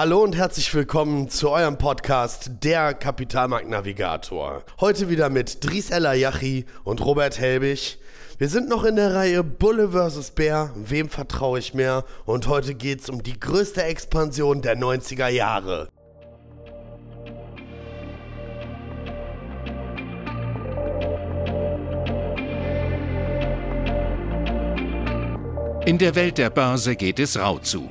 Hallo und herzlich willkommen zu eurem Podcast Der Kapitalmarktnavigator. Heute wieder mit Dries Elayachi und Robert Helbig. Wir sind noch in der Reihe Bulle vs. Bär, wem vertraue ich mehr? Und heute geht es um die größte Expansion der 90er Jahre. In der Welt der Börse geht es rau zu.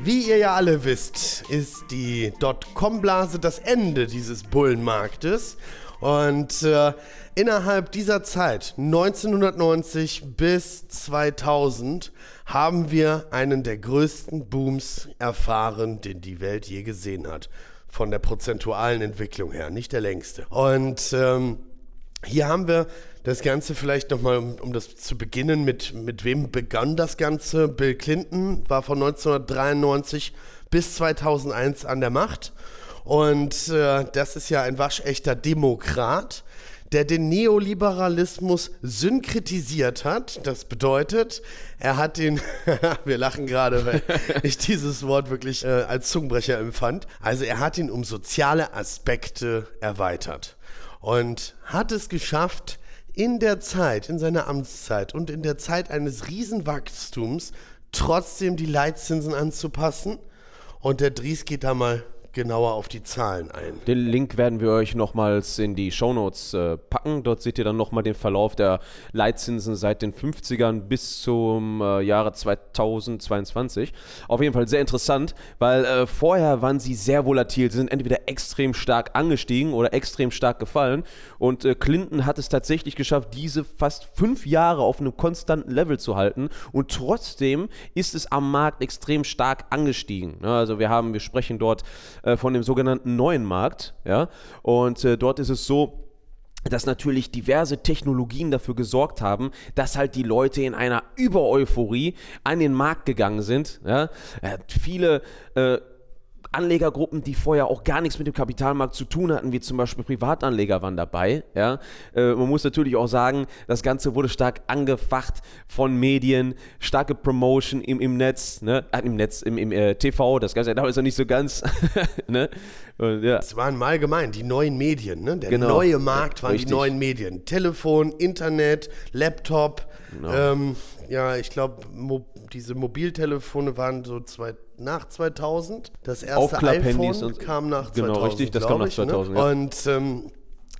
Wie ihr ja alle wisst, ist die Dotcom-Blase das Ende dieses Bullenmarktes. Und äh, innerhalb dieser Zeit, 1990 bis 2000, haben wir einen der größten Booms erfahren, den die Welt je gesehen hat. Von der prozentualen Entwicklung her, nicht der längste. Und ähm, hier haben wir das Ganze vielleicht nochmal, um, um das zu beginnen, mit, mit wem begann das Ganze? Bill Clinton war von 1993 bis 2001 an der Macht. Und äh, das ist ja ein waschechter Demokrat, der den Neoliberalismus synkretisiert hat. Das bedeutet, er hat den, wir lachen gerade, weil ich dieses Wort wirklich äh, als Zungenbrecher empfand. Also er hat ihn um soziale Aspekte erweitert und hat es geschafft, in der Zeit, in seiner Amtszeit und in der Zeit eines Riesenwachstums trotzdem die Leitzinsen anzupassen. Und der Dries geht da mal genauer auf die Zahlen ein. Den Link werden wir euch nochmals in die Shownotes äh, packen. Dort seht ihr dann nochmal den Verlauf der Leitzinsen seit den 50ern bis zum äh, Jahre 2022. Auf jeden Fall sehr interessant, weil äh, vorher waren sie sehr volatil. Sie sind entweder extrem stark angestiegen oder extrem stark gefallen. Und äh, Clinton hat es tatsächlich geschafft, diese fast fünf Jahre auf einem konstanten Level zu halten. Und trotzdem ist es am Markt extrem stark angestiegen. Ja, also wir haben, wir sprechen dort äh, von dem sogenannten neuen Markt. Ja? Und äh, dort ist es so, dass natürlich diverse Technologien dafür gesorgt haben, dass halt die Leute in einer Übereuphorie an den Markt gegangen sind. Ja? viele äh, Anlegergruppen, die vorher auch gar nichts mit dem Kapitalmarkt zu tun hatten, wie zum Beispiel Privatanleger waren dabei. Ja? Äh, man muss natürlich auch sagen, das Ganze wurde stark angefacht von Medien, starke Promotion im, im Netz, ne? Äh, im Netz, im, im äh, TV, das Ganze ist noch nicht so ganz. ne? Und, ja. Das waren mal gemeint, die neuen Medien. Ne? Der genau. neue Markt waren Richtig. die neuen Medien. Telefon, Internet, Laptop. Genau. Ähm, ja, ich glaube, mo diese Mobiltelefone waren so zwei, nach 2000. Das erste iPhone kam nach 2000. Genau, richtig, das kam nach 2000. Ne? Ja. Und ähm,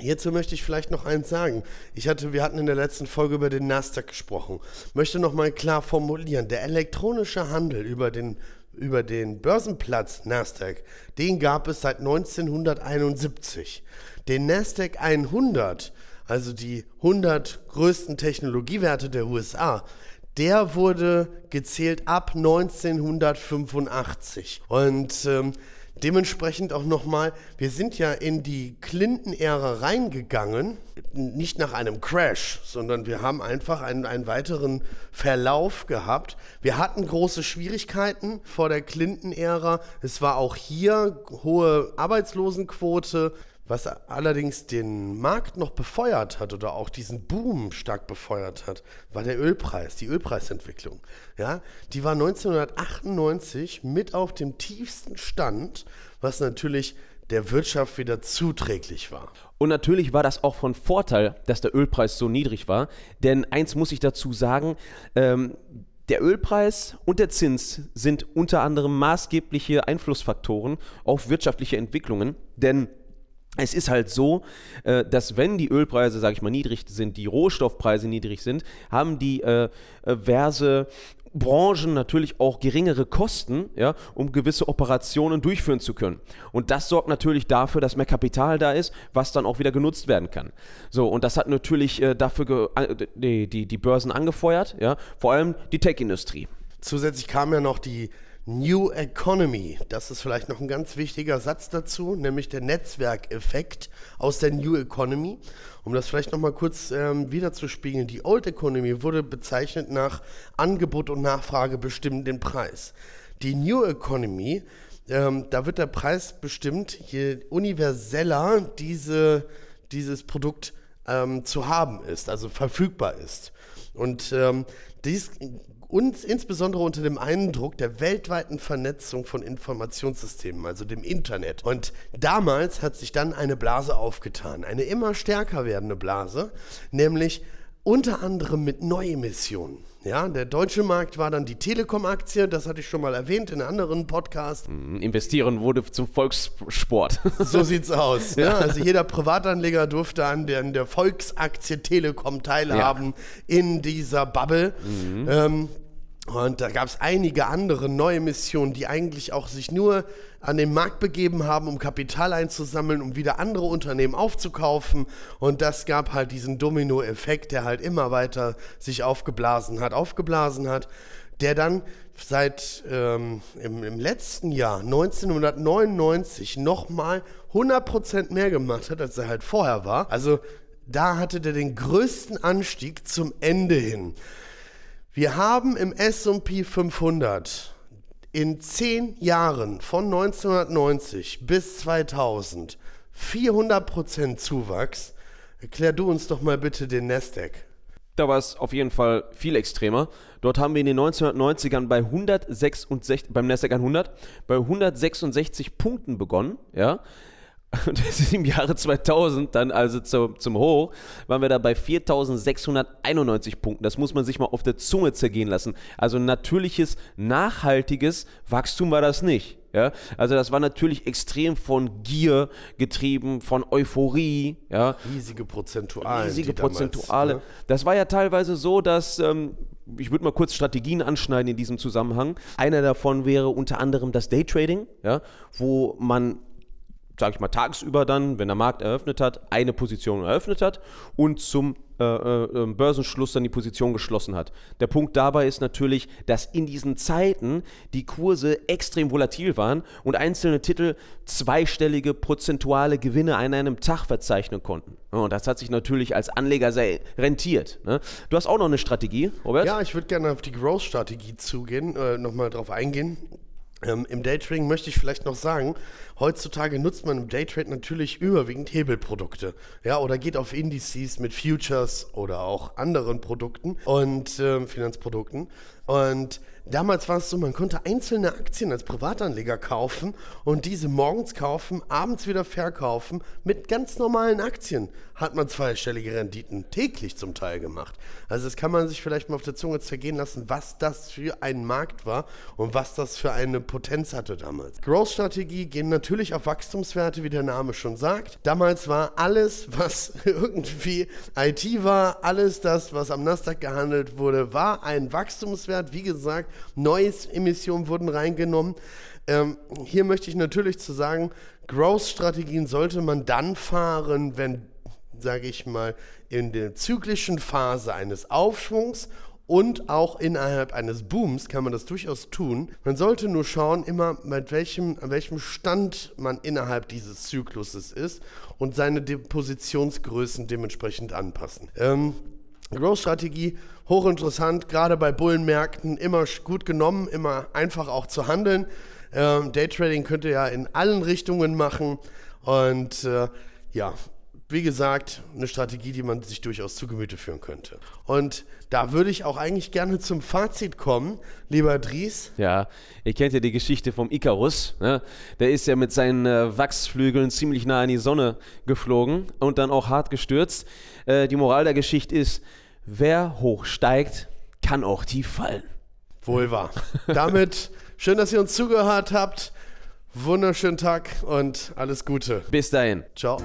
Hierzu möchte ich vielleicht noch eins sagen. Ich hatte, wir hatten in der letzten Folge über den Nasdaq gesprochen. Möchte noch mal klar formulieren: Der elektronische Handel über den über den Börsenplatz Nasdaq, den gab es seit 1971. Den Nasdaq 100, also die 100 größten Technologiewerte der USA, der wurde gezählt ab 1985. Und ähm, dementsprechend auch nochmal, wir sind ja in die Clinton-Ära reingegangen, nicht nach einem Crash, sondern wir haben einfach einen, einen weiteren Verlauf gehabt. Wir hatten große Schwierigkeiten vor der Clinton-Ära. Es war auch hier hohe Arbeitslosenquote. Was allerdings den Markt noch befeuert hat oder auch diesen Boom stark befeuert hat, war der Ölpreis, die Ölpreisentwicklung. Ja, die war 1998 mit auf dem tiefsten Stand, was natürlich der Wirtschaft wieder zuträglich war. Und natürlich war das auch von Vorteil, dass der Ölpreis so niedrig war, denn eins muss ich dazu sagen, ähm, der Ölpreis und der Zins sind unter anderem maßgebliche Einflussfaktoren auf wirtschaftliche Entwicklungen, denn es ist halt so, äh, dass wenn die Ölpreise, sage ich mal, niedrig sind, die Rohstoffpreise niedrig sind, haben die äh, diverse Branchen natürlich auch geringere Kosten, ja, um gewisse Operationen durchführen zu können. Und das sorgt natürlich dafür, dass mehr Kapital da ist, was dann auch wieder genutzt werden kann. So, und das hat natürlich äh, dafür die, die, die Börsen angefeuert, ja, vor allem die Tech-Industrie. Zusätzlich kam ja noch die New Economy. Das ist vielleicht noch ein ganz wichtiger Satz dazu, nämlich der Netzwerkeffekt aus der New Economy. Um das vielleicht nochmal kurz ähm, wiederzuspiegeln, die Old Economy wurde bezeichnet nach Angebot und Nachfrage bestimmen den Preis. Die New Economy, ähm, da wird der Preis bestimmt, je universeller diese, dieses Produkt ähm, zu haben ist, also verfügbar ist. Und ähm, dies uns insbesondere unter dem Eindruck der weltweiten Vernetzung von Informationssystemen, also dem Internet. Und damals hat sich dann eine Blase aufgetan, eine immer stärker werdende Blase, nämlich unter anderem mit Neuemissionen. Ja, der deutsche Markt war dann die Telekom-Aktie, das hatte ich schon mal erwähnt in einem anderen Podcast. Mhm, investieren wurde zum Volkssport. So sieht's aus. Ja. Also jeder Privatanleger durfte an der, der Volksaktie Telekom teilhaben ja. in dieser Bubble. Mhm. Ähm, und da gab es einige andere neue Missionen, die eigentlich auch sich nur an den Markt begeben haben, um Kapital einzusammeln, um wieder andere Unternehmen aufzukaufen. Und das gab halt diesen Domino-Effekt, der halt immer weiter sich aufgeblasen hat, aufgeblasen hat, der dann seit ähm, im, im, letzten Jahr 1999 nochmal 100% mehr gemacht hat, als er halt vorher war. Also da hatte der den größten Anstieg zum Ende hin. Wir haben im SP 500 in zehn Jahren von 1990 bis 2000 400% Zuwachs. Erklär du uns doch mal bitte den Nasdaq. Da war es auf jeden Fall viel extremer. Dort haben wir in den 1990ern bei 166, beim Nasdaq 100, bei 166 Punkten begonnen, ja. Und das ist im Jahre 2000 dann also zum, zum Hoch, waren wir da bei 4691 Punkten. Das muss man sich mal auf der Zunge zergehen lassen. Also natürliches, nachhaltiges Wachstum war das nicht. Ja, also das war natürlich extrem von Gier getrieben, von Euphorie. Ja. Riesige Prozentuale. Riesige Prozentuale. Damals, ne? Das war ja teilweise so, dass ähm, ich würde mal kurz Strategien anschneiden in diesem Zusammenhang. Einer davon wäre unter anderem das Daytrading, ja, wo man sage ich mal, tagsüber dann, wenn der Markt eröffnet hat, eine Position eröffnet hat und zum äh, äh, ähm, Börsenschluss dann die Position geschlossen hat. Der Punkt dabei ist natürlich, dass in diesen Zeiten die Kurse extrem volatil waren und einzelne Titel zweistellige prozentuale Gewinne an einem Tag verzeichnen konnten. Und das hat sich natürlich als Anleger sehr rentiert. Ne? Du hast auch noch eine Strategie, Robert? Ja, ich würde gerne auf die Growth-Strategie zugehen, äh, nochmal drauf eingehen. Ähm, Im Daytrading möchte ich vielleicht noch sagen, heutzutage nutzt man im Daytrade natürlich überwiegend Hebelprodukte, ja, oder geht auf Indices mit Futures oder auch anderen Produkten und äh, Finanzprodukten. Und damals war es so, man konnte einzelne Aktien als Privatanleger kaufen und diese morgens kaufen, abends wieder verkaufen. Mit ganz normalen Aktien hat man zweistellige Renditen täglich zum Teil gemacht. Also das kann man sich vielleicht mal auf der Zunge zergehen lassen, was das für ein Markt war und was das für eine Potenz hatte damals. Growth-Strategie gehen natürlich auf Wachstumswerte, wie der Name schon sagt. Damals war alles, was irgendwie IT war, alles das, was am Nasdaq gehandelt wurde, war ein Wachstumswert Grenzwert. Wie gesagt, neue Emissionen wurden reingenommen. Ähm, hier möchte ich natürlich zu sagen, Growth-Strategien sollte man dann fahren, wenn, sage ich mal, in der zyklischen Phase eines Aufschwungs und auch innerhalb eines Booms kann man das durchaus tun. Man sollte nur schauen, immer mit welchem, an welchem Stand man innerhalb dieses Zykluses ist und seine Positionsgrößen dementsprechend anpassen. Ähm, Growth-Strategie, hochinteressant, gerade bei Bullenmärkten, immer gut genommen, immer einfach auch zu handeln. Ähm, Daytrading könnt ihr ja in allen Richtungen machen und äh, ja, wie gesagt, eine Strategie, die man sich durchaus zu Gemüte führen könnte. Und da würde ich auch eigentlich gerne zum Fazit kommen, lieber Dries. Ja, ihr kennt ja die Geschichte vom Icarus. Ne? Der ist ja mit seinen äh, Wachsflügeln ziemlich nah an die Sonne geflogen und dann auch hart gestürzt. Äh, die Moral der Geschichte ist, wer hoch steigt, kann auch tief fallen. Wohl wahr. Damit schön, dass ihr uns zugehört habt. Wunderschönen Tag und alles Gute. Bis dahin. Ciao.